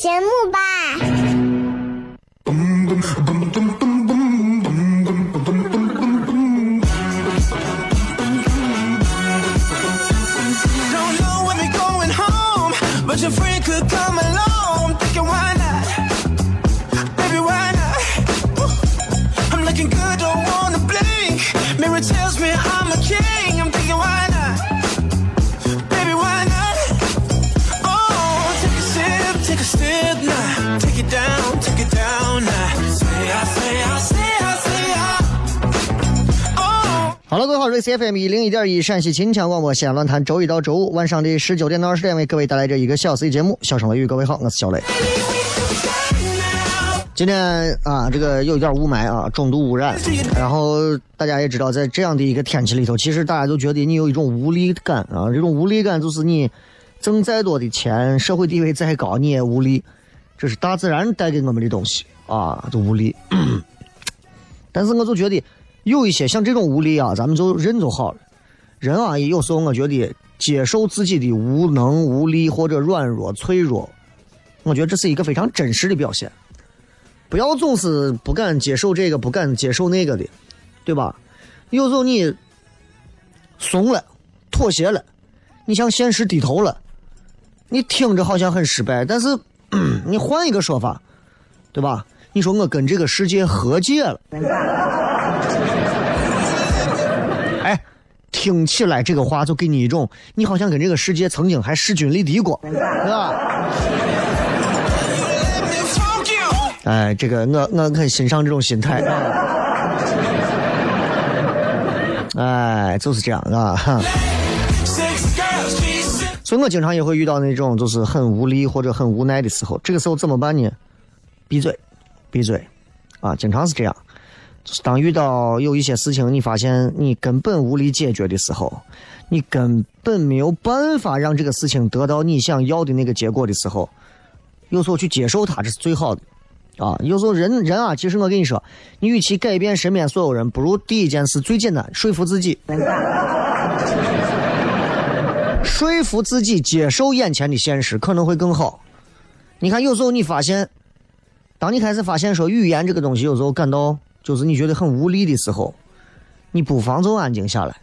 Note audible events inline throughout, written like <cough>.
节目 FM 一零一点一陕西秦腔广播西安论坛，周一到周五晚上的十九点到二十点为各位带来这一个小时的节目。小声雷雨，各位好，我是小雷。今天啊，这个有一点雾霾啊，重度污染。然后大家也知道，在这样的一个天气里头，其实大家都觉得你有一种无力感啊，这种无力感就是你挣再多的钱，社会地位再高，你也无力。这是大自然带给我们的东西啊，就无力。<coughs> 但是我就觉得。有一些像这种无力啊，咱们就认就好了。人啊，有时候我觉得接受自己的无能、无力或者软弱、脆弱，我觉得这是一个非常真实的表现。不要总是不敢接受这个，不敢接受那个的，对吧？有时候你怂了、妥协了，你向现实低头了，你听着好像很失败，但是 <clears throat> 你换一个说法，对吧？你说我跟这个世界和解了。听起来这个话就给你一种，你好像跟这个世界曾经还势均力敌过，是吧？哎，这个我我很欣赏这种心态。哎，就是这样啊。所以我经常也会遇到那种就是很无力或者很无奈的时候，这个时候怎么办呢？闭嘴，闭嘴，啊，经常是这样。就是当遇到有一些事情，你发现你根本无力解决的时候，你根本没有办法让这个事情得到你想要的那个结果的时候，有时候去接受它，这是最好的。啊，有时候人人啊，其实我跟你说，你与其改变身边所有人，不如第一件事最简单，说服自己，说服自己接受眼前的现实，可能会更好。你看，有时候你发现，当你开始发现说语言这个东西，有时候感到。就是你觉得很无力的时候，你不妨就安静下来，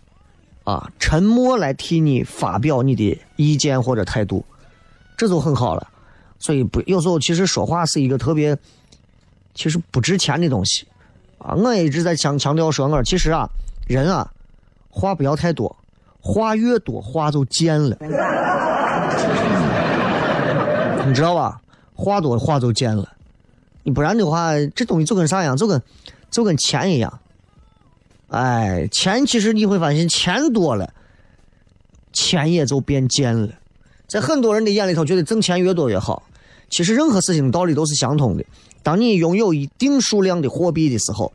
啊，沉默来替你发表你的意见或者态度，这就很好了。所以不有时候其实说话是一个特别，其实不值钱的东西，啊，我也一直在强强调说，我其实啊，人啊，话不要太多，话越多话就贱了，<laughs> 你知道吧？话多话就贱了，你不然的话，这东西就跟啥一样，就跟。就跟钱一样，哎，钱其实你会发现，钱多了，钱也就变贱了。在很多人的眼里头，觉得挣钱越多越好。其实任何事情道理都是相通的。当你拥有一定数量的货币的时候，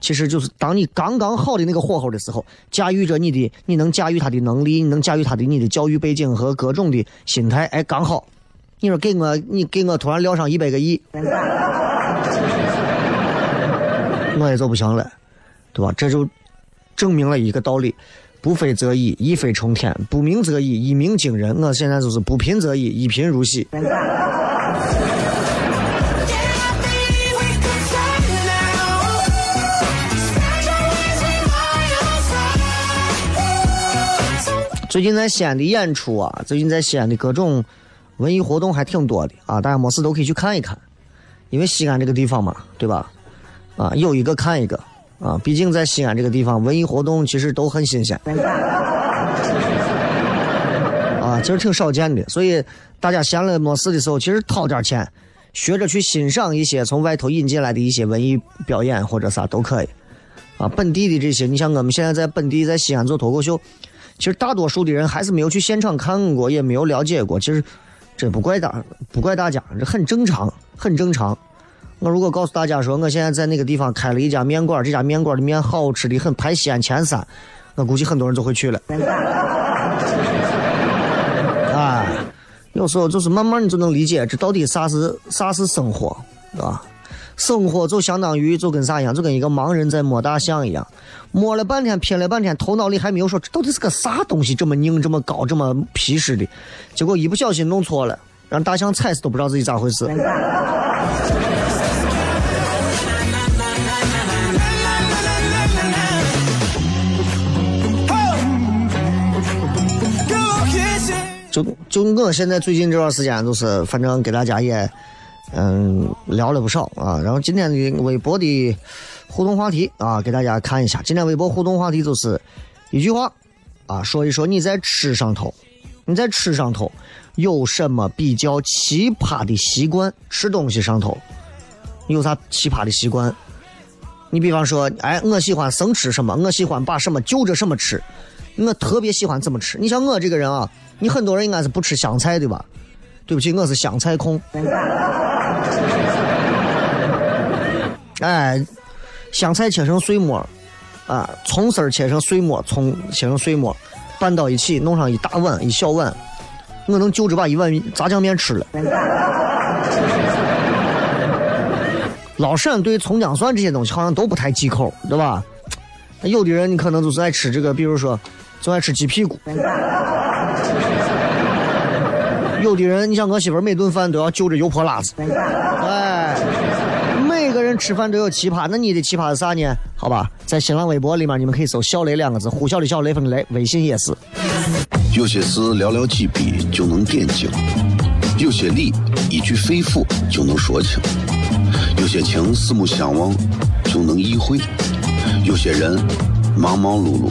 其实就是当你刚刚好的那个火候的时候，驾驭着你的，你能驾驭他的能力，你能驾驭他的你的教育背景和各种的心态，哎，刚好。你说给我，你给我突然撂上一百个亿。<laughs> 我也就不行了，对吧？这就证明了一个道理：不飞则已，一飞冲天；不鸣则已，一鸣惊人。我现在就是不贫则已，一贫如洗。最近在西安的演出啊，最近在西安的各种文艺活动还挺多的啊，大家没事都可以去看一看，因为西安这个地方嘛，对吧？啊，有一个看一个啊，毕竟在西安这个地方，文艺活动其实都很新鲜啊，其实挺少见的，所以大家闲了没事的时候，其实掏点钱，学着去欣赏一些从外头引进来的一些文艺表演或者啥都可以啊。本地的这些，你像我们现在在本地在西安做脱口秀。其实大多数的人还是没有去现场看过，也没有了解过。其实这不怪大，不怪大家，这很正常，很正常。我如果告诉大家说，我现在在那个地方开了一家面馆，这家面馆的面好吃的很，排西安前三，我估计很多人就会去了。<laughs> 啊，有时候就是慢慢你就能理解，这到底啥是啥是生活，对吧？生活就相当于就跟啥一样，就跟一个盲人在摸大象一样，摸了半天，拼了半天，头脑里还没有说这到底是个啥东西，这么硬，这么高，这么皮实的，结果一不小心弄错了，让大象踩死都不知道自己咋回事。<laughs> 就就我现在最近这段时间，就是反正给大家也。嗯，聊了不少啊，然后今天的微博的互动话题啊，给大家看一下。今天微博互动话题就是一句话啊，说一说你在吃上头，你在吃上头有什么比较奇葩的习惯？吃东西上头有啥奇葩的习惯？你比方说，哎，我喜欢生吃什么，我喜欢把什么就着什么吃，我特别喜欢怎么吃。你像我这个人啊，你很多人应该是不吃香菜对吧？对不起，我是香菜控。<laughs> 哎，香菜切成碎末，啊，葱丝切成碎末，葱切成碎末，拌到一起，弄上一大碗一小碗，我能就着把一碗炸酱面吃了。<laughs> 老陕对葱姜蒜这些东西好像都不太忌口，对吧？有的人你可能就是爱吃这个，比如说，就爱吃鸡屁股。有的人，你像我媳妇每顿饭都要就着油泼辣子。哎，每个人吃饭都有奇葩，那你的奇葩是啥呢？好吧，在新浪微博里面你们可以搜“小雷”两个字，呼啸的小雷锋的雷，微信也是。有些事寥寥几笔就能点睛，有些理一句肺腑就能说清，有些情四目相望就能意会，有些人忙忙碌碌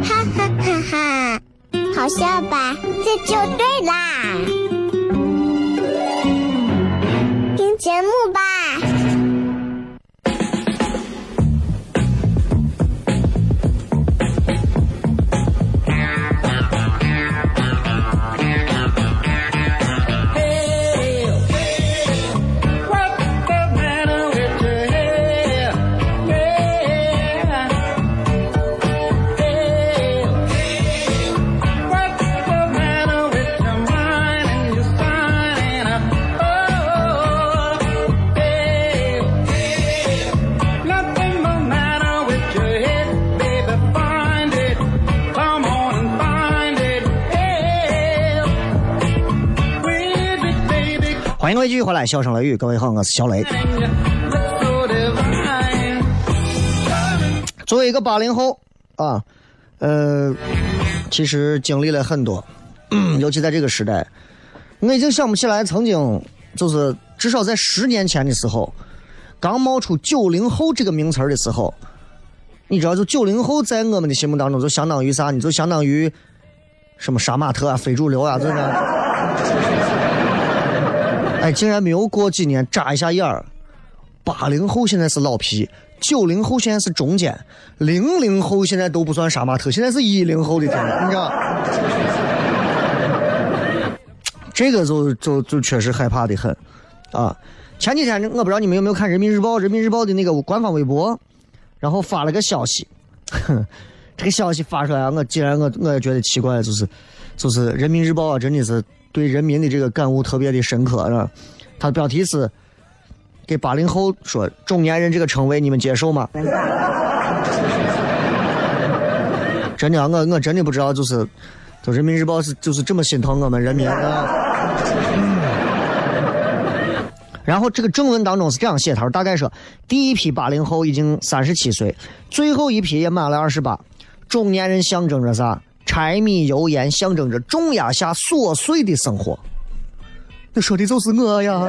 哈哈哈哈。好笑吧？这就对啦，听节目吧。欢迎各位继续回来，笑声雷雨，各位好，我是小雷。作为一个八零后啊，呃，其实经历了很多，尤其在这个时代，我已经想不起来曾经就是至少在十年前的时候，刚冒出“九零后”这个名词的时候，你知道，就九零后在我们的心目当中就相当于啥？你就相当于什么杀马特啊、非主流啊，这个。哎，竟然没有过几年，眨一下眼儿，八零后现在是老皮。九零后现在是中间，零零后现在都不算杀马特，现在是一零后的天，你知道？<laughs> 这个就就就确实害怕的很，啊！前几天我不知道你们有没有看人民日报，人民日报的那个官方微博，然后发了个消息，<laughs> 这个消息发出来，我竟然我我也觉得奇怪，就是就是人民日报啊，真的是对人民的这个感悟特别的深刻，是吧？他的标题是。给八零后说中年人这个称谓，你们接受吗？真的，我我真的不知道，就是，就人民日报是就是这么心疼我们人民啊。然后这个正文当中是这样写，他说大概说，第一批八零后已经三十七岁，最后一批也满了二十八。中年人象征着啥？柴米油盐，象征着重压下琐碎的生活。那说的就是我呀。<laughs>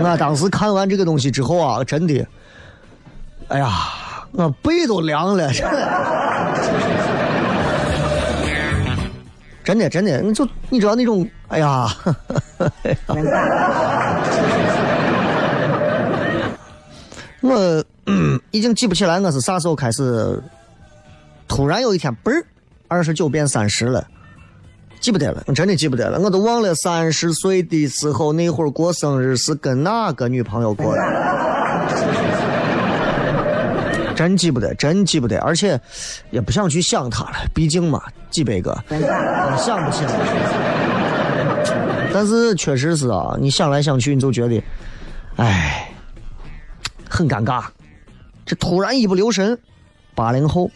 我当时看完这个东西之后啊，真的，哎呀，我背都凉了，<laughs> 真的真的，你就你知道那种，哎呀，<laughs> 我 <coughs> 已经记不起来我是啥时候开始，突然有一天，嘣儿，二十九变三十了。记不得了，我真的记不得了，我都忘了三十岁的时候那会儿过生日是跟哪个女朋友过的，<laughs> 真记不得，真记不得，而且也不想去想她了，毕竟嘛，几百个，想不起来。但是确实是啊，你想来想去，你就觉得，哎，很尴尬，这突然一不留神，八零后，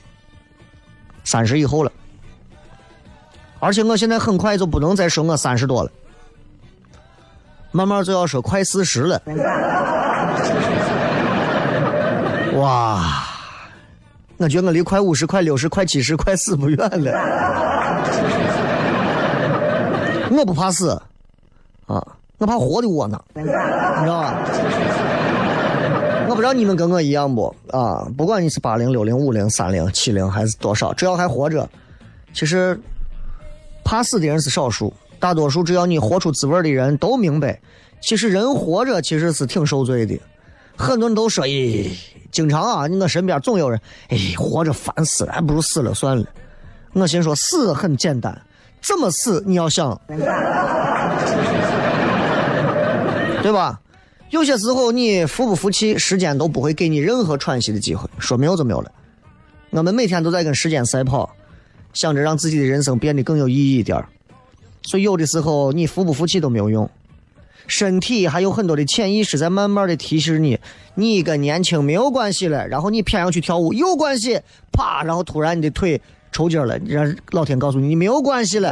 三十以后了。而且我现在很快就不能再说我三十多了，慢慢就要说快四十了。<laughs> 哇，我觉得我离快五十、快六十、快七十、快死不远了。我不怕死，啊，我怕活的窝囊，你知道吧？我不知道你们跟我一样不啊？不管你是八零、六零、五零、三零、七零还是多少，只要还活着，其实。怕死的人是少数，大多数只要你活出滋味的人都明白，其实人活着其实是挺受罪的。很多人都说，咦，经常啊，我身边总有人，哎，活着烦死了，还不如死了算了。我心说，死很简单，怎么死你要想，<laughs> 对吧？有些时候你服不服气，时间都不会给你任何喘息的机会，说没有就没有了。我们每天都在跟时间赛跑。想着让自己的人生变得更有意义一点所以有的时候你服不服气都没有用，身体还有很多的潜意识在慢慢的提示你，你跟年轻没有关系了，然后你偏要去跳舞有关系，啪，然后突然你的腿抽筋了，让老天告诉你你没有关系了，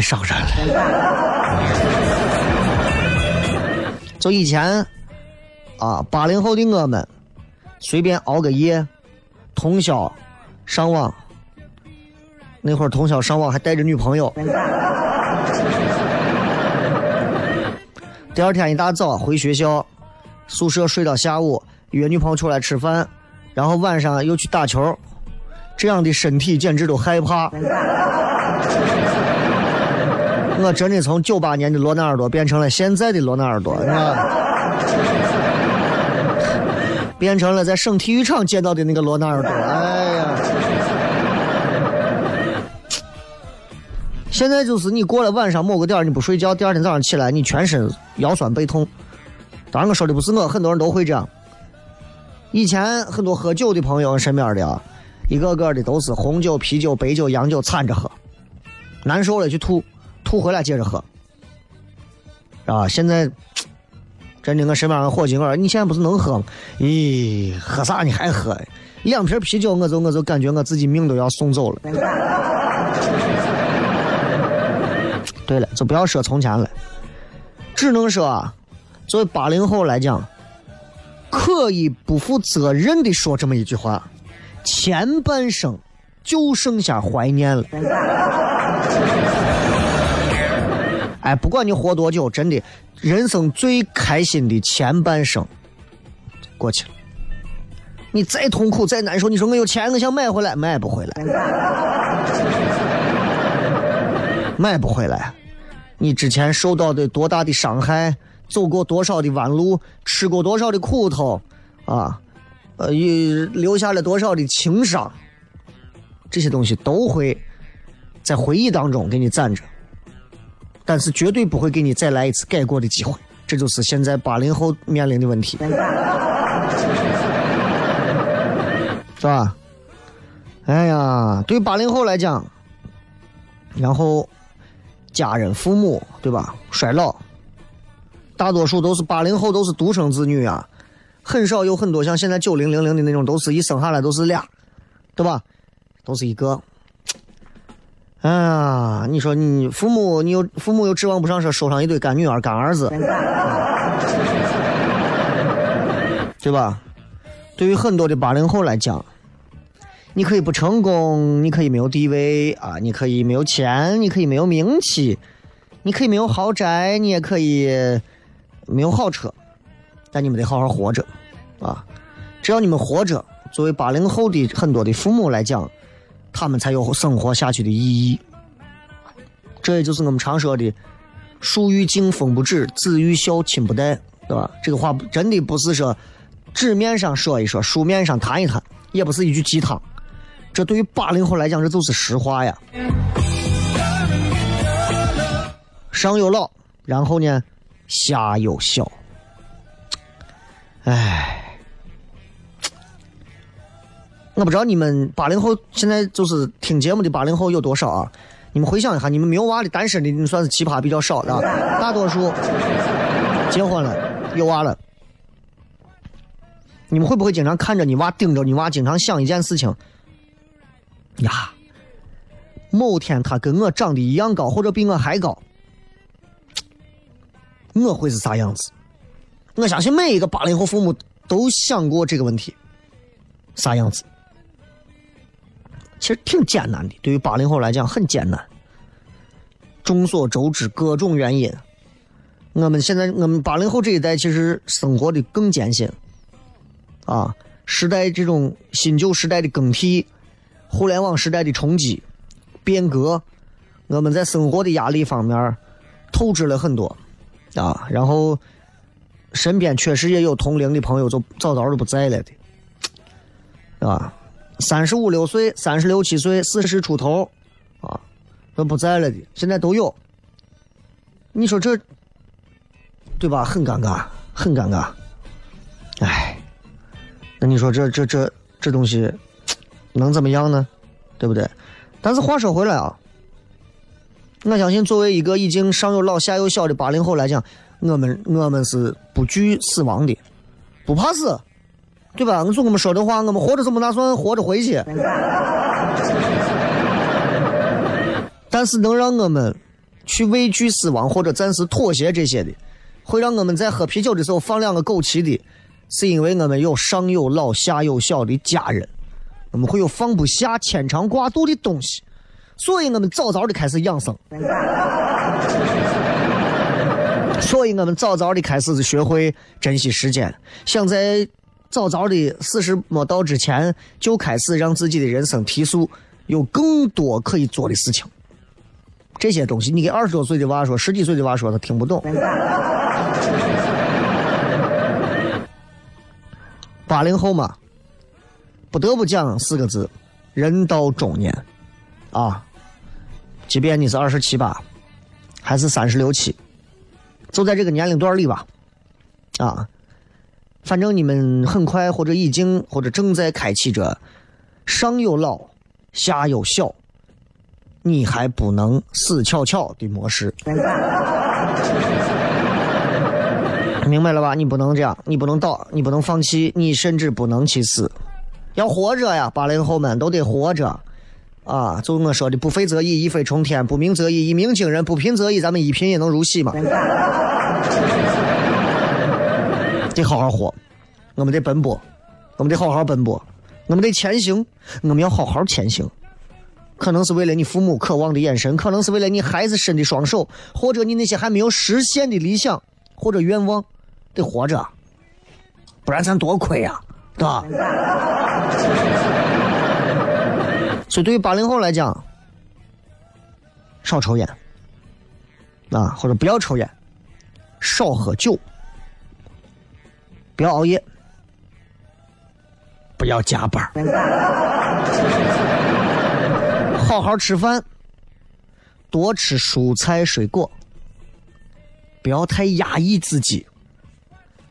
太伤人了。就以前啊，八零后的我们。随便熬个夜，通宵上网。那会儿通宵上网还带着女朋友。<laughs> 第二天一大早回学校，宿舍睡到下午，约女朋友出来吃饭，然后晚上又去打球。这样的身体简直都害怕。我真的从九八年的罗纳尔多变成了现在的罗纳尔多，是吧？变成了在省体育场见到的那个罗纳尔多，哎呀！现在就是你过了晚上某个点你不睡觉，第二天早上起来你全身腰酸背痛。当然我说的不是我，很多人都会这样。以前很多喝酒的朋友身边的啊，一个个的都是红酒、啤酒、白酒、洋酒掺着喝，难受了去吐，吐回来接着喝，啊，现在。真的，我身边的伙计我说：“你现在不是能喝吗？咦，喝啥你还喝？两瓶啤酒，我就我就感觉我自己命都要送走了。<laughs> 对了，就不要说从前了，只能说啊，作为八零后来讲，可以不负责任的说这么一句话：前半生就剩下怀念了。哎，不管你活多久，真的，人生最开心的前半生过去了。你再痛苦再难受，你说我有钱，我想买回来，买不回来，买不回来。你之前受到的多大的伤害，走过多少的弯路，吃过多少的苦头，啊，呃，留下了多少的情伤，这些东西都会在回忆当中给你攒着。但是绝对不会给你再来一次改过的机会，这就是现在八零后面临的问题，<laughs> 是吧？哎呀，对八零后来讲，然后家人、父母，对吧？衰老，大多数都是八零后，都是独生子女啊，很少有很多像现在九零、零零的那种，都是一生下来都是俩，对吧？都是一个。哎呀，你说你父母，你又父母又指望不上说收上一堆干女儿、干儿子，对吧？对于很多的八零后来讲，你可以不成功，你可以没有地位啊，你可以没有钱，你可以没有名气，你可以没有豪宅，你也可以没有好车，但你们得好好活着啊！只要你们活着，作为八零后的很多的父母来讲。他们才有生活下去的意义，这也就是我们常说的“树欲静风不止，子欲孝亲不待”，对吧？这个话真的不是说纸面上说一说，书面上谈一谈，也不是一句鸡汤。这对于八零后来讲，这就是实话呀。上有老，然后呢，下有小，唉。我不知道你们八零后现在就是听节目的八零后有多少啊？你们回想一下，你们没有娃的单身的，你算是奇葩比较少的，大多数结婚了有娃了。你们会不会经常看着你娃盯着你娃，经常想一件事情？呀，某天他跟我长得一样高，或者比我还高，我会是啥样子？我相信每一个八零后父母都想过这个问题，啥样子？其实挺艰难的，对于八零后来讲很艰难。众所周知，各种原因，我们现在我们八零后这一代其实生活的更艰辛。啊，时代这种新旧时代的更替，互联网时代的冲击、变革，我们在生活的压力方面透支了很多。啊，然后身边确实也有同龄的朋友，就早早都不在了的，啊。三十五六岁、三十六七岁、四十出头，啊，都不在了的，现在都有。你说这，对吧？很尴尬，很尴尬。哎，那你说这这这这东西能怎么样呢？对不对？但是话说回来啊，我相信作为一个已经上有老下有小的八零后来讲，我们我们是不惧死亡的，不怕死。对吧？我说我们说的话，我们活着怎么打算活着回去？但是能让我们去畏惧死亡或者暂时妥协这些的，会让我们在喝啤酒的时候放两个枸杞的，是因为我们有上有老下有小的家人，我们会有放不下牵肠挂肚的东西，所以我们早早的开始养生，所以我们早早的开始学会珍惜时间，想在。早早的四十没到之前，就开始让自己的人生提速，有更多可以做的事情。这些东西，你给二十多岁的娃说，十几岁的娃说，他听不懂。八零后嘛，不得不讲四个字：人到中年。啊，即便你是二十七八，还是三十六七，就在这个年龄段里吧。啊。反正你们很快或者已经或者正在开启着上有老下有小，你还不能死翘翘的模式，明白了吧？你不能这样，你不能倒，你不能放弃，你甚至不能去死，要活着呀！八零后们都得活着啊！就我说的，不飞则已，一飞冲天；不鸣则已，一鸣惊人；不贫则已，咱们一贫也能如洗嘛。得好好活，我们得奔波，我们得好好奔波，我们得前行，我们要好好前行。可能是为了你父母渴望的眼神，可能是为了你孩子伸的双手，或者你那些还没有实现的理想或者愿望，得活着，不然咱多亏呀，对吧？<laughs> 所以对于八零后来讲，少抽烟啊，或者不要抽烟，少喝酒，不要熬夜，不要加班 <laughs> 好好吃饭，多吃蔬菜水果，不要太压抑自己，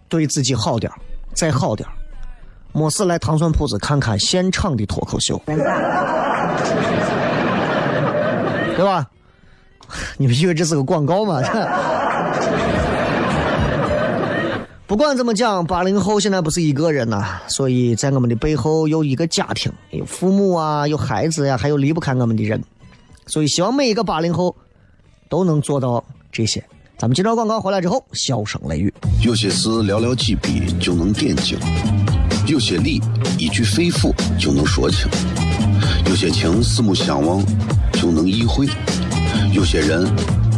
对自己好点再好点没事来糖蒜铺子看看现场的脱口秀，<laughs> 对吧？<laughs> 你们以为这是个广告吗？不管怎么讲，八零后现在不是一个人呐，所以在我们的背后有一个家庭，有父母啊，有孩子呀，还有离不开我们的人，所以希望每一个八零后都能做到这些。咱们接着广告回来之后，笑声雷雨。有些事寥寥几笔就能点睛，有些理一句肺腑就能说清，有些情四目相望就能意会，有些人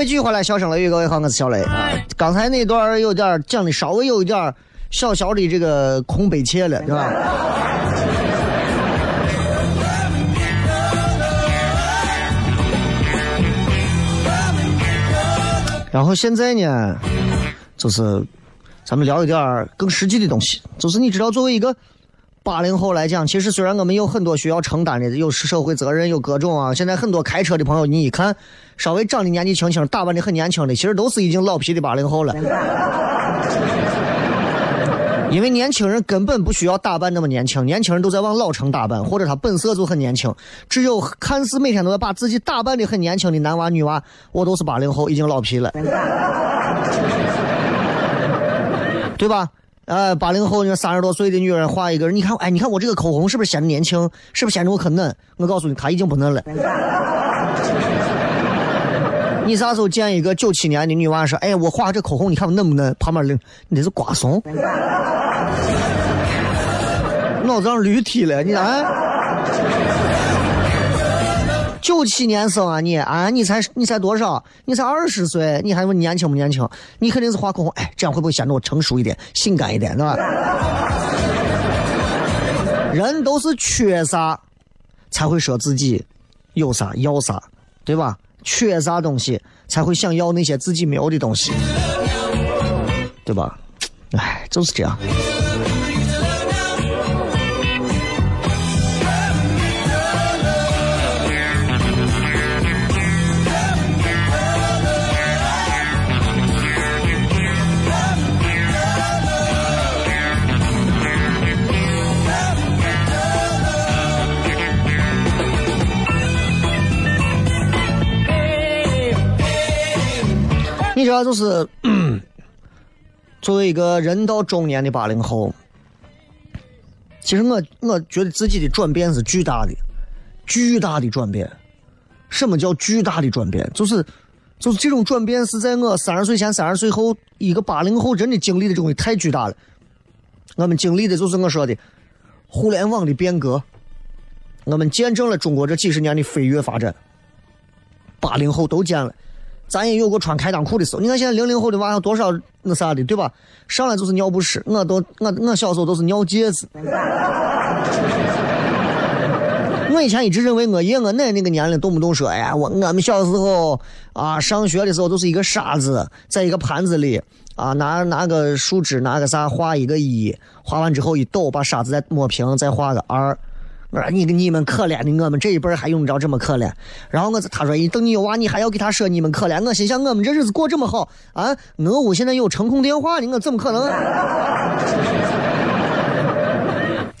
位继续回来，笑声雷雨，各位好，我是小雷啊。刚才那段有点讲的稍微有一点小小的这个空悲切了，对吧？然后现在呢，就是咱们聊一点更实际的东西，就是你知道，作为一个。八零后来讲，其实虽然我们有很多需要承担的，有社会责任，有各种啊。现在很多开车的朋友，你一看，稍微长得年纪轻轻，打扮的很年轻的，其实都是已经老皮的八零后了。因为年轻人根本不需要打扮那么年轻，年轻人都在往老成打扮，或者他本色就很年轻。只有看似每天都要把自己打扮的很年轻的男娃女娃，我都是八零后，已经老皮了，对吧？呃，八零后那三十多岁的女人画一个，你看，哎，你看我这个口红是不是显得年轻？是不是显得我可嫩？我告诉你，她已经不嫩了。你啥时候见一个九七年的女娃说，哎，我画这口红，你看我嫩不嫩？旁边的你这是瓜怂，脑子让驴踢了，你啊？九七年生啊你啊你才你才多少？你才二十岁，你还问年轻不年轻？你肯定是画口红，哎，这样会不会显得我成熟一点、性感一点，对吧？<laughs> 人都是缺啥，才会说自己有啥要啥，对吧？缺啥东西才会想要那些自己没有的东西，对吧？哎，就是这样。你知道，就是作为一个人到中年的八零后，其实我我觉得自己的转变是巨大的，巨大的转变。什么叫巨大的转变？就是就是这种转变是在我三十岁前、三十岁后，一个八零后真的经历的东西太巨大了。我们经历的就是我说的互联网的变革，我们见证了中国这几十年的飞跃发展。八零后都见了，咱也有过穿开裆裤的时候。你看现在零零后的娃有多少那啥的，对吧？上来就是尿不湿，我都我我小时候都是尿戒指。<laughs> 我以前一直认为我爷我奶那个年龄动不动说，哎呀，我我们小时候啊，上学的时候都是一个沙子，在一个盘子里啊，拿拿个树枝，拿个啥画一个一，画完之后一抖，把沙子再抹平，再画个二。我说你你们可怜的，我们这一辈还用不着这么可怜。然后我他说，等你有娃，你还要给他说你们可怜。我心想，我们这日子过这么好啊，我屋现在有程控电话呢，我怎么可能？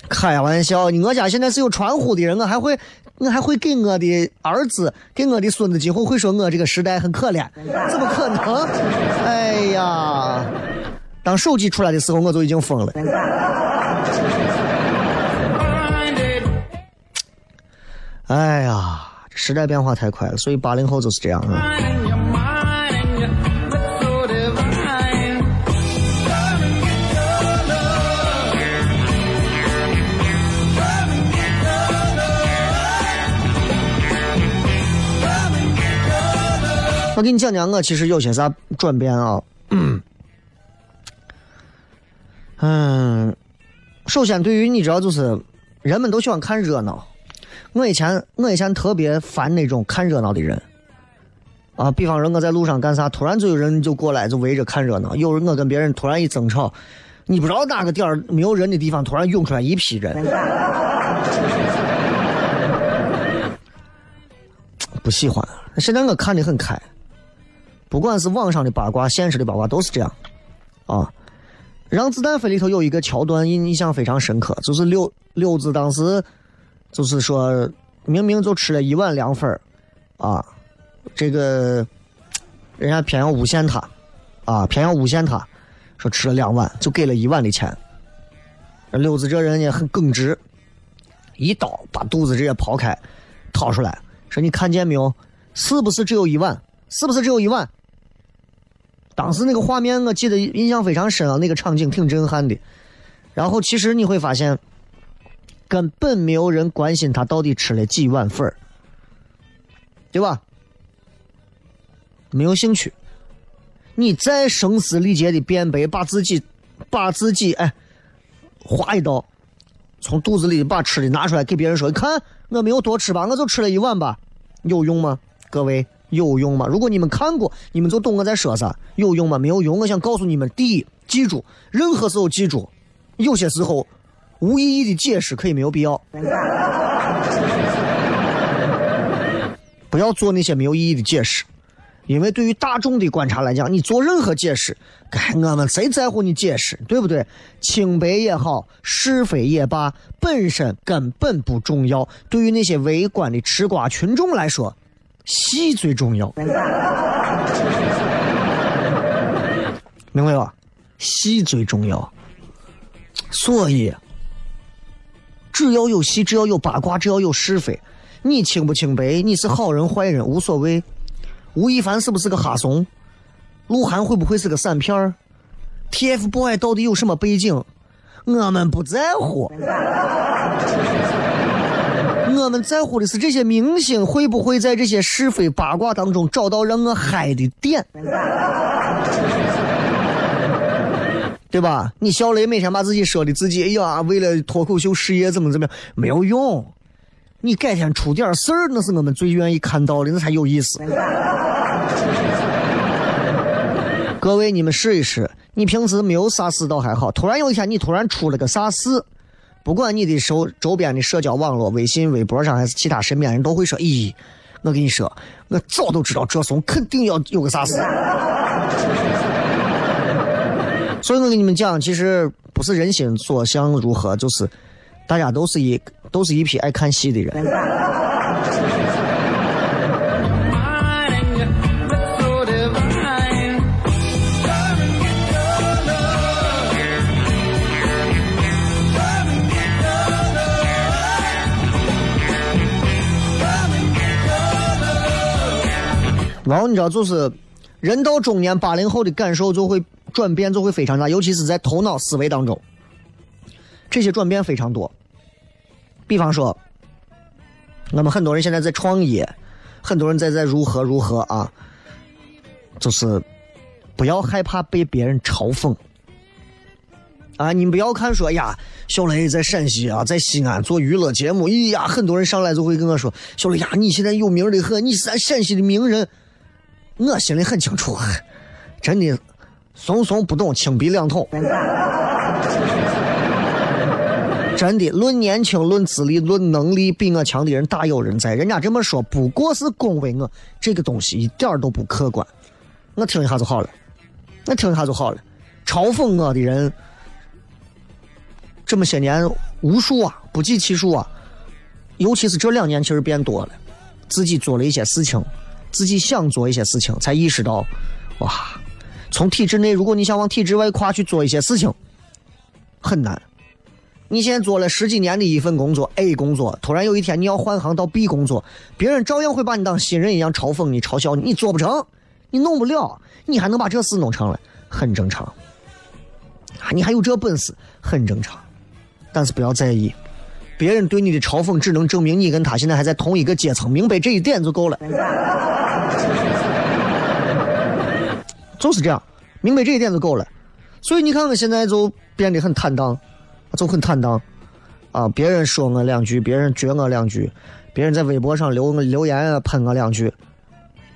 开玩笑，我家现在是有传呼的人，我还会，我还会给我的儿子、给我的孙子，今后会说我这个时代很可怜，怎么可能？哎呀，当手机出来的时候，我就已经疯了。哎呀，时代变化太快了，所以八零后就是这样啊。我给你讲讲，我其实有些啥转变啊。嗯，首先对于你知道，就是人们都喜欢看热闹。我以前我以前特别烦那种看热闹的人啊。比方说我在路上干啥，突然就有人就过来就围着看热闹。有人我跟别人突然一争吵，你不知道哪个点儿没有人的地方，突然涌出来一批人。<laughs> 不喜欢。现在我看的很开。不管是网上的八卦，现实的八卦都是这样，啊，《让子弹飞》里头有一个桥段印印象非常深刻，就是柳柳子当时就是说明明就吃了一碗凉粉啊，这个人家偏要诬陷他，啊，偏要诬陷他，说吃了两碗就给了一碗的钱，六子这人也很耿直，一刀把肚子直接刨开，掏出来，说你看见没有，是不是只有一碗？是不是只有一碗？当时那个画面，我记得印象非常深啊，那个场景挺震撼的。然后其实你会发现，根本没有人关心他到底吃了几碗粉儿，对吧？没有兴趣。你再声嘶力竭的辩白，把自己把自己哎划一刀，从肚子里把吃的拿出来给别人说，看我没有多吃吧，我就吃了一碗吧，有用吗？各位？有用吗？如果你们看过，你们就懂我在说啥。有用吗？没有用。我想告诉你们：第一，记住，任何时候记住，有些时候无意义的解释可以没有必要。不要做那些没有意义的解释，因为对于大众的观察来讲，你做任何解释，该我们谁在乎你解释，对不对？清白也好，是非也罢，本身根本不重要。对于那些围观的吃瓜群众来说。戏最重要，<laughs> 明白吧？戏最重要，所以只要有戏，只要有八卦，只要有是非，你清不清白？你是好人坏人无所谓。吴亦凡是不是个哈怂？鹿晗会不会是个散片儿？TFBOY 到底有什么背景？我们不在乎。我们在乎的是这些明星会不会在这些是非八卦当中找到让我嗨的点，对吧？你小雷每天把自己说的自己，哎呀，为了脱口秀事业怎么怎么样，没有用。你改天出点事儿，那是我们最愿意看到的，那才有意思。<laughs> 各位，你们试一试，你平时没有啥事倒还好，突然有一天你突然出了个啥事。不管你的周周边的社交网络、微信、微博上还是其他身边人都会说：“咦，我跟你说，我早都知道这怂肯定要有个啥事。”所以我跟你们讲，其实不是人心所向如何，就是大家都是一，都是一批爱看戏的人。然后你知道就是。人到中年，八零后的感受就会转变，就会非常大，尤其是在头脑思维当中，这些转变非常多。比方说，那么很多人现在在创业，很多人在在如何如何啊，就是不要害怕被别人嘲讽。啊，你们不要看说呀，小雷在陕西啊，在西安做娱乐节目，咦呀，很多人上来就会跟我说，小雷呀，你现在有名的很，你是咱陕西的名人。我心里很清楚，真的，怂怂不懂，轻鼻两桶。<laughs> 真的，论年轻，论资历，论能力，比我强的人大有人在。人家这么说，不过是恭维我，这个东西一点都不客观。我听一下就好了，我听一下就好了。嘲讽我的人。这么些年，无数啊，不计其数啊，尤其是这两年，其实变多了。自己做了一些事情，自己想做一些事情，才意识到，哇，从体制内，如果你想往体制外跨去做一些事情，很难。你现在做了十几年的一份工作 A 工作，突然有一天你要换行到 B 工作，别人照样会把你当新人一样嘲讽你、嘲笑你，你做不成，你弄不了，你还能把这事弄成了，很正常。啊，你还有这本事，很正常。但是不要在意，别人对你的嘲讽只能证明你跟他现在还在同一个阶层，明白这一点就够了。就是这样，明白这一点就够了。所以你看，我现在就变得很坦荡，就很坦荡啊！别人说我两句，别人撅我两句，别人在微博上留留言喷我两句，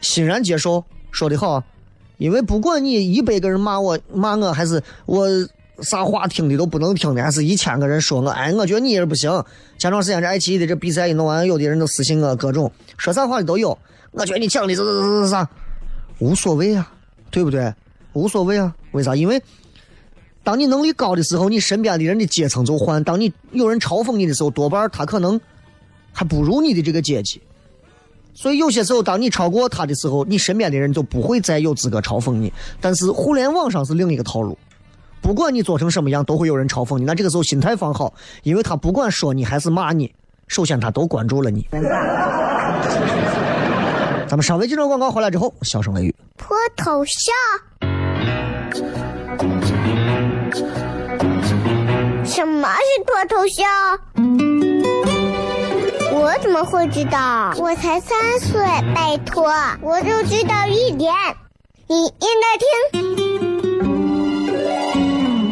欣然接受，说的好。因为不管你一百个人骂我，骂我还是我。<laughs> 啥话听的都不能听的，还是一千个人说我，哎，我觉得你也不行。前段时间这爱奇艺的这比赛一弄完，有的人都私信我，各种说啥话的都有。我觉得你讲的是是是啥，无所谓啊，对不对？无所谓啊，为啥？因为当你能力高的时候，你身边的人的阶层就换；当你有人嘲讽你的时候，多半他可能还不如你的这个阶级。所以有些时候，当你超过他的时候，你身边的人就不会再有资格嘲讽你。但是互联网上是另一个套路。不管你做成什么样，都会有人嘲讽你。那这个时候心态放好，因为他不管说你还是骂你，首先他都关注了你。<laughs> 咱们稍微几段广告回来之后，笑声雷雨。脱头像？什么是脱头像？我怎么会知道？我才三岁，拜托，我就知道一点。你应该听。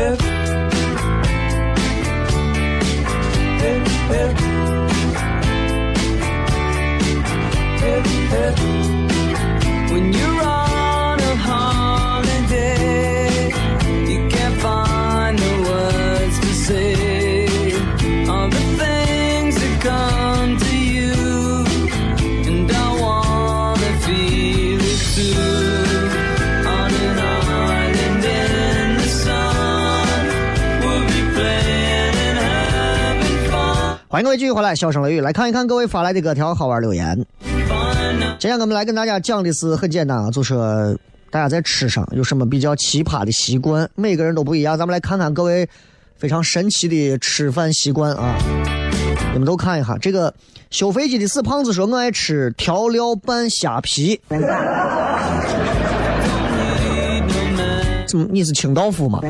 欢迎各位继续回来，笑声雷雨来看一看各位发来的各条好玩留言。今天我们来跟大家讲的是很简单啊，就说大家在吃上有什么比较奇葩的习惯，每个人都不一样。咱们来看看各位非常神奇的吃饭习惯啊，你们都看一下。这个修飞机的死胖子说：“我爱吃调料拌虾皮。”怎么？你是清道夫吗？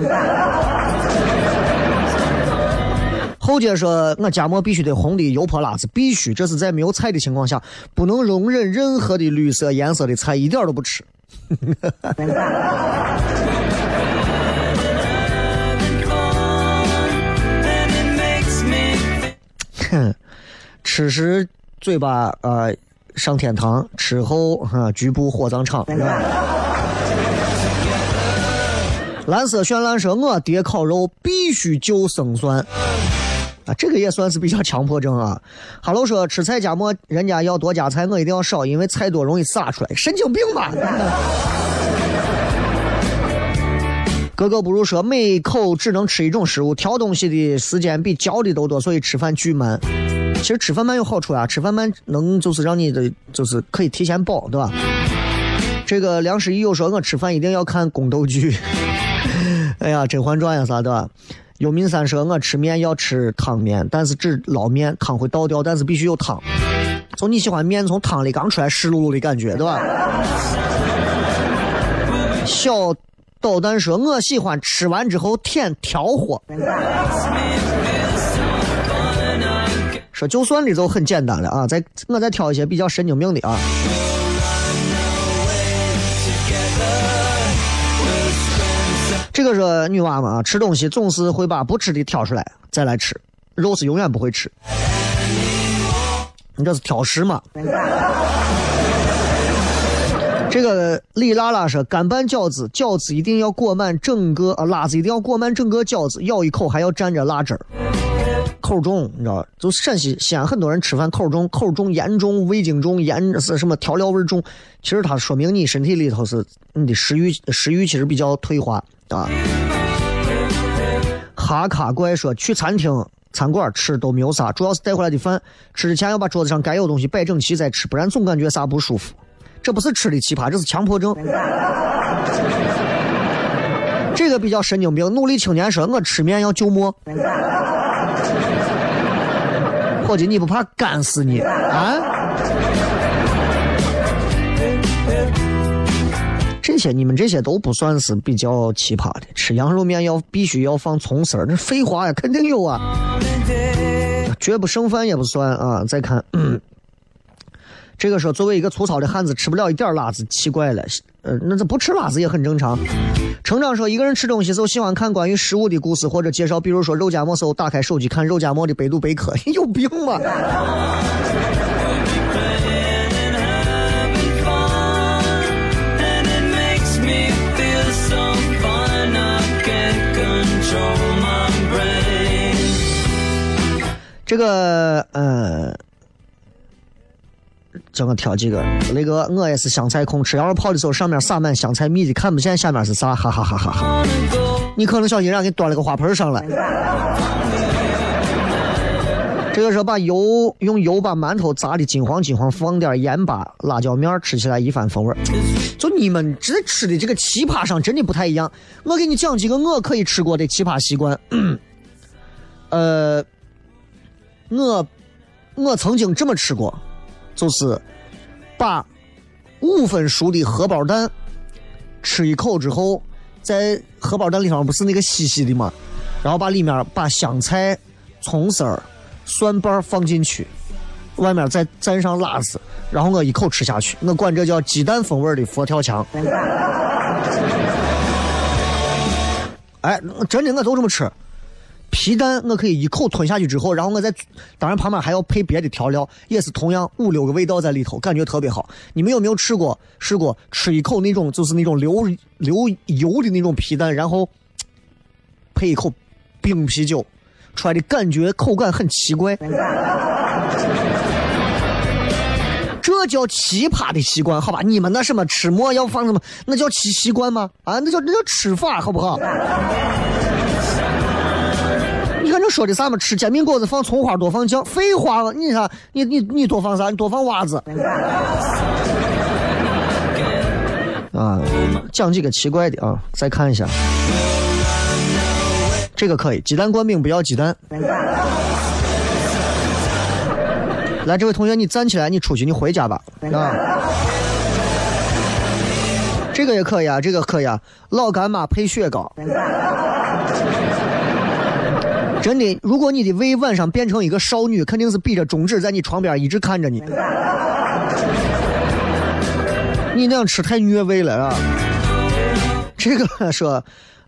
后街说：“我夹馍必须得红的油泼辣子，必须，这是在没有菜的情况下，不能容忍任何的绿色颜色的菜，一点都不吃。<laughs> 哼，吃时嘴巴呃上天堂，吃后哈局部火葬场。蓝色绚烂说：“我爹烤肉必须就生蒜。”这个也算是比较强迫症啊。<laughs> 哈喽说吃菜夹馍，人家要多加菜，我一定要少，因为菜多容易洒出来，神经病吧？<laughs> 格格不入说每口只能吃一种食物，挑东西的时间比嚼的都多，所以吃饭巨慢。其实吃饭慢有好处啊，吃饭慢能就是让你的就是可以提前饱，对吧？这个梁诗怡又说我吃饭一定要看宫斗剧，<laughs> 哎呀，《甄嬛传》呀啥的。幽冥三说我吃面要吃汤面，但是只捞面，汤会倒掉，但是必须有汤。就你喜欢面从汤里刚出来湿漉漉的感觉，对吧？小导弹说，我喜欢吃完之后舔调和。说就算的就很简单了啊，再我再挑一些比较神经病的啊。这个是女娃嘛，吃东西总是会把不吃的挑出来再来吃，肉是永远不会吃。你这是挑食嘛？这个李拉拉说，干拌饺子，饺子一定要裹满整个，啊，辣子一定要裹满整个饺子，咬一口还要蘸着辣汁儿。口重，你知道就陕西西安很多人吃饭口重，口重盐重，味精重，盐是什么调料味重。其实它说明你身体里头是你的食欲，食欲其实比较退化啊。哈卡怪说去餐厅、餐馆吃都没有啥，主要是带回来的饭，吃之前要把桌子上该有东西摆整齐再吃，不然总感觉啥不舒服。这不是吃的奇葩，这是强迫症。这个比较神经病。努力青年说：“我吃面要就馍。”伙计，你不怕干死你啊？些你们这些都不算是比较奇葩的。吃羊肉面要必须要放葱丝儿，那废话呀，肯定有啊。绝不剩饭也不算啊。再看。<clears throat> 这个说，作为一个粗糙的汉子，吃不了一点辣子，奇怪了。呃，那这不吃辣子也很正常。成长说，一个人吃东西时候喜欢看关于食物的故事或者介绍，比如说肉夹馍时候打开手机看肉夹馍的百度百科，<laughs> 有病吧？这个，呃。叫我挑几个，雷哥，我也是香菜控，吃羊肉泡的时候上面撒满香菜蜜的，看不见下面是啥，哈哈哈哈哈。你可能小心让给端了个花盆上来。这个时候把油用油把馒头炸的金黄金黄，放点盐巴、辣椒面，吃起来一番风味。就你们这吃的这个奇葩上真的不太一样。我给你讲几个我可以吃过的奇葩习惯。呃，我我曾经这么吃过。就是把五分熟的荷包蛋吃一口之后，在荷包蛋里头不是那个稀稀的吗？然后把里面把香菜、葱丝儿、蒜瓣放进去，外面再蘸上辣子，然后我一口吃下去，我管这叫鸡蛋风味的佛跳墙。哎，真的我都这么吃。皮蛋我可以一口吞下去之后，然后我再，当然旁边还要配别的调料，也是同样五六个味道在里头，感觉特别好。你们有没有吃过？试过吃一口那种就是那种流流油的那种皮蛋，然后配一口冰啤酒，出来的感觉口感很奇怪。这叫奇葩的习惯，好吧？你们那什么吃馍要放什么？那叫奇习惯吗？啊，那叫那叫吃法，好不好？说的啥嘛？吃煎饼果子放葱花多放酱，废话你看你你你多放啥？你多放袜子。啊，讲几个奇怪的啊，再看一下，这个可以，鸡蛋灌饼不要鸡蛋。来，这位同学，你站起来，你出去，你回家吧。啊，这个也可以啊，这个可以啊，老干妈配雪糕。真的，如果你的胃晚上变成一个少女，肯定是比着中指在你床边一直看着你。你那样吃太虐胃了啊！这个说，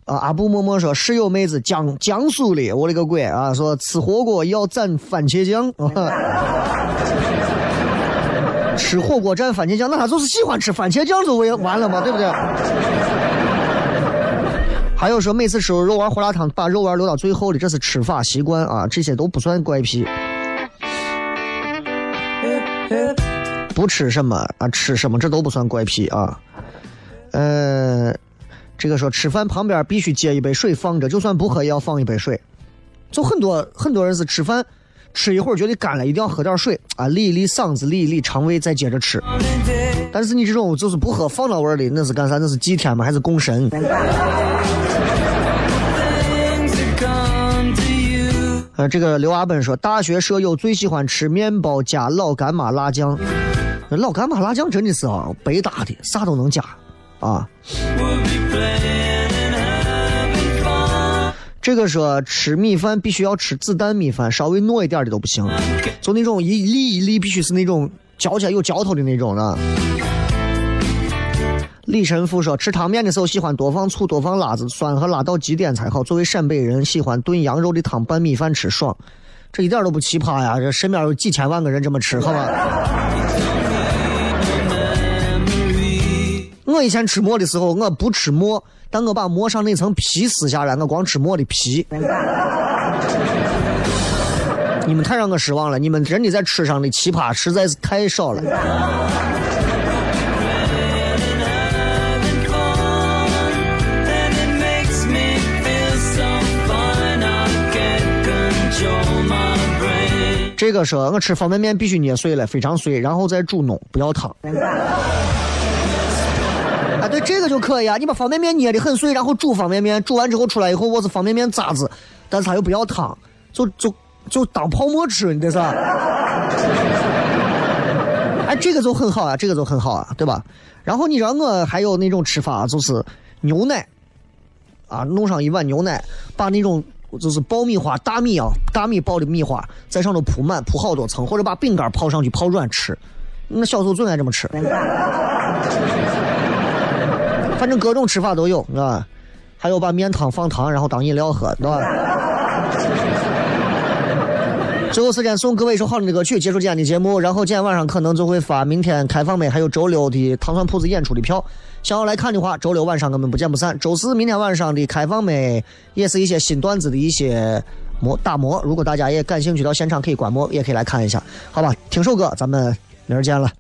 啊阿布默默说室友妹子江江苏的，我勒个乖啊！说吃火锅要蘸番茄酱，<laughs> 吃火锅蘸番茄酱，那他就是喜欢吃番茄酱就完完了嘛，对不对？还有说每次吃肉丸胡辣汤把肉丸留到最后的，这是吃法习惯啊，这些都不算怪癖。不吃什么啊，吃什么这都不算怪癖啊。呃，这个说吃饭旁边必须接一杯水放着，就算不喝也要放一杯水。就很多很多人是吃饭吃一会儿觉得干了，一定要喝点水啊，理一理嗓子，理一理肠胃，再接着吃。但是你这种就是不喝放到碗里，那是干啥？那是祭天吗？还是供神？这个刘阿本说，大学舍友最喜欢吃面包加老干妈辣酱。老干妈辣酱真的是啊，百搭的，啥都能加啊。这个说吃米饭必须要吃子弹米饭，稍微糯一点的都不行，就那种一粒一粒必须是那种嚼起来有嚼头的那种的。李神父说，吃汤面的时候喜欢多放醋、多放辣子，酸和辣到极点才好。作为陕北人，喜欢炖羊肉的汤拌米饭吃爽，这一点都不奇葩呀！这身边有几千万个人这么吃，好吧？我以前吃馍的时候，我不吃馍，但我把馍上那层皮撕下来，我光吃馍的皮。你们太让我失望了，你们真的在吃上的奇葩实在是太少了。这个说，我吃方便面必须捏碎了，非常碎，然后再煮浓，不要汤。<laughs> 啊，对，这个就可以啊！你把方便面捏的很碎，然后煮方便面，煮完之后出来以后，我是方便面渣子，但是他又不要汤，就就就当泡沫吃，你这是？<laughs> 哎，这个就很好啊，这个就很好啊，对吧？然后你让我还有那种吃法，就是牛奶啊，弄上一碗牛奶，把那种。就是爆米花，大米啊，大米爆的米花，在上头铺满，铺好多层，或者把饼干泡上去，泡软吃。那小时候最爱这么吃。反正各种吃法都有，是吧？还有把面汤放糖，然后当饮料喝，对吧？最后时间送各位一首好听的歌曲，结束今天的节目。然后今天晚上可能就会发明天开放美还有周六的糖蒜铺子演出的票。想要来看的话，周六晚上我们不见不散。周四明天晚上的开放美也是一些新段子的一些模打磨。如果大家也感兴趣，到现场可以观摩，也可以来看一下，好吧？听首歌，咱们明儿见了。